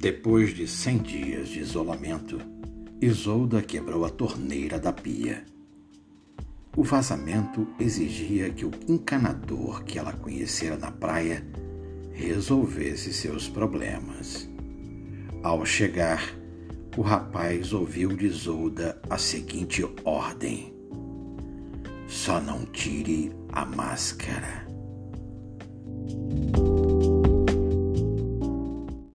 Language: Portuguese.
Depois de cem dias de isolamento, Isolda quebrou a torneira da pia. O vazamento exigia que o encanador que ela conhecera na praia resolvesse seus problemas. Ao chegar, o rapaz ouviu de Isolda a seguinte ordem: Só não tire a máscara.